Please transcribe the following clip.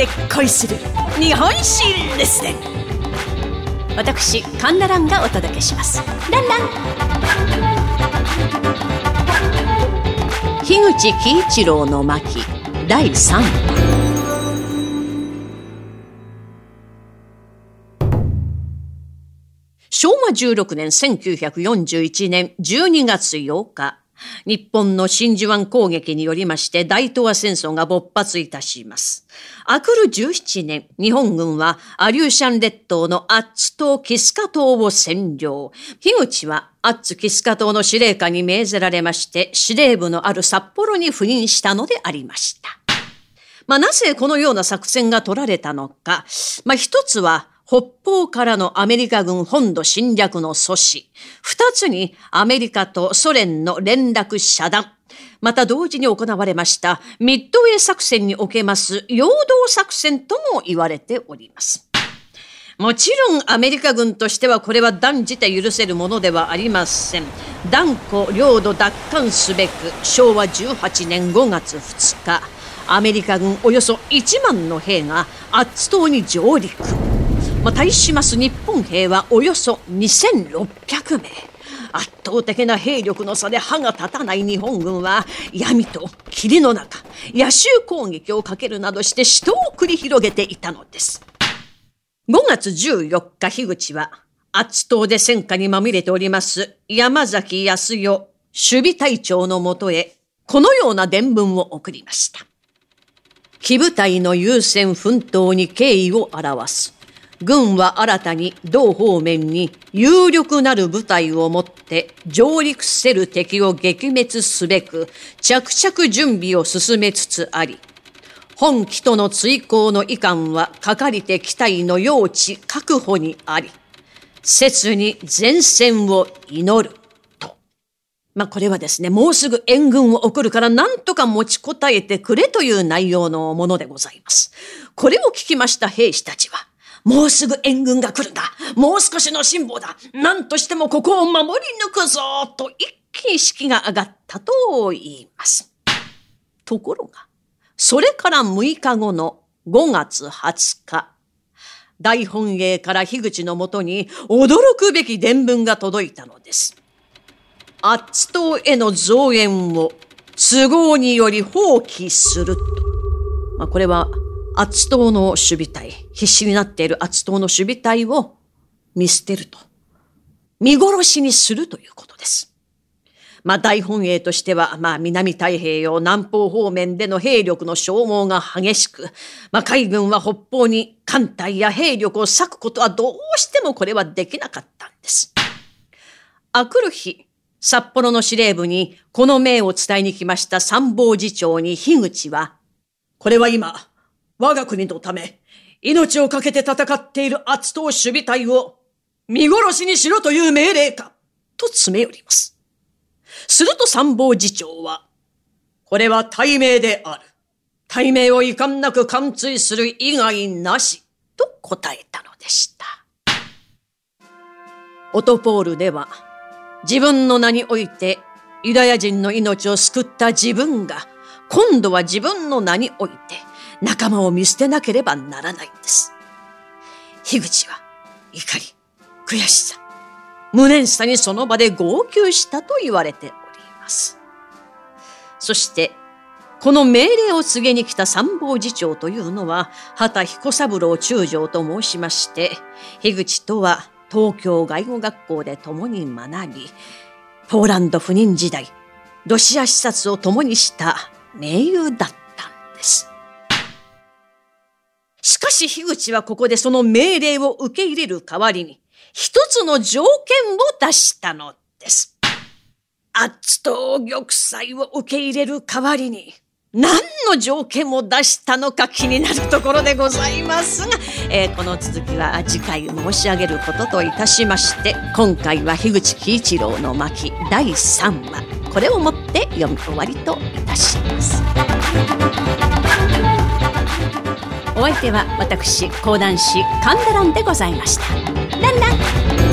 で恋する日本史レッスン私カンナランがお届けします。ランラン。樋口喜一郎の巻第3昭和16年1941年12月8日。日本の真珠湾攻撃によりまして大東亜戦争が勃発いたします。あくる17年、日本軍はアリューシャン列島のアッツ島キスカ島を占領。樋口はアッツキスカ島の司令官に命ぜられまして、司令部のある札幌に赴任したのでありました。まあ、なぜこのような作戦が取られたのか。まあ、一つは、北方からのアメリカ軍本土侵略の阻止。二つにアメリカとソ連の連絡遮断。また同時に行われましたミッドウェー作戦におけます陽動作戦とも言われております。もちろんアメリカ軍としてはこれは断じて許せるものではありません。断固領土奪還すべく昭和18年5月2日、アメリカ軍およそ1万の兵がアッツ島に上陸。まあ、対します日本兵はおよそ2600名。圧倒的な兵力の差で歯が立たない日本軍は闇と霧の中野襲攻撃をかけるなどして死闘を繰り広げていたのです。5月14日樋口は圧倒で戦火にまみれております山崎康代守備隊長のもとへこのような伝聞を送りました。騎部隊の優先奮闘に敬意を表す。軍は新たに同方面に有力なる部隊をもって上陸せる敵を撃滅すべく着々準備を進めつつあり、本機との追行の遺憾はかかりて機体の用地確保にあり、切に前線を祈る。と。まあ、これはですね、もうすぐ援軍を送るから何とか持ちこたえてくれという内容のものでございます。これを聞きました兵士たちは、もうすぐ援軍が来るんだ。もう少しの辛抱だ。何としてもここを守り抜くぞ。と一気に士気が上がったと言います。ところが、それから6日後の5月20日、大本営から樋口のもとに驚くべき伝聞が届いたのです。アッツ島への増援を都合により放棄すると。まあ、これはアツ島の守備隊、必死になっているアツ島の守備隊を見捨てると。見殺しにするということです。まあ大本営としては、まあ南太平洋南方方面での兵力の消耗が激しく、まあ海軍は北方に艦隊や兵力を割くことはどうしてもこれはできなかったんです。あくる日、札幌の司令部にこの命を伝えに来ました参謀次長に樋口は、これは今、我が国のため、命を懸けて戦っている厚党守備隊を見殺しにしろという命令か、と詰め寄ります。すると参謀次長は、これは対命である。対命を遺憾なく貫通する以外なし、と答えたのでした。オトポールでは、自分の名においてユダヤ人の命を救った自分が、今度は自分の名において仲間を見捨てなければならないんです。樋口は怒り、悔しさ、無念さにその場で号泣したと言われております。そして、この命令を告げに来た参謀次長というのは、畑彦三郎中将と申しまして、樋口とは東京外語学校で共に学び、ポーランド赴任時代、ロシア視察を共にした盟友だったんです。しかし樋口はここでその命令を受け入れる代わりに、一つの条件を出したのです。アッツと玉砕を受け入れる代わりに、何の条件を出したのか気になるところでございますが、えー、この続きは次回申し上げることといたしまして、今回は樋口喜一郎の巻第3話、これをもって読み終わりといたします。お相手は私講談師神田蘭でございました。ランラン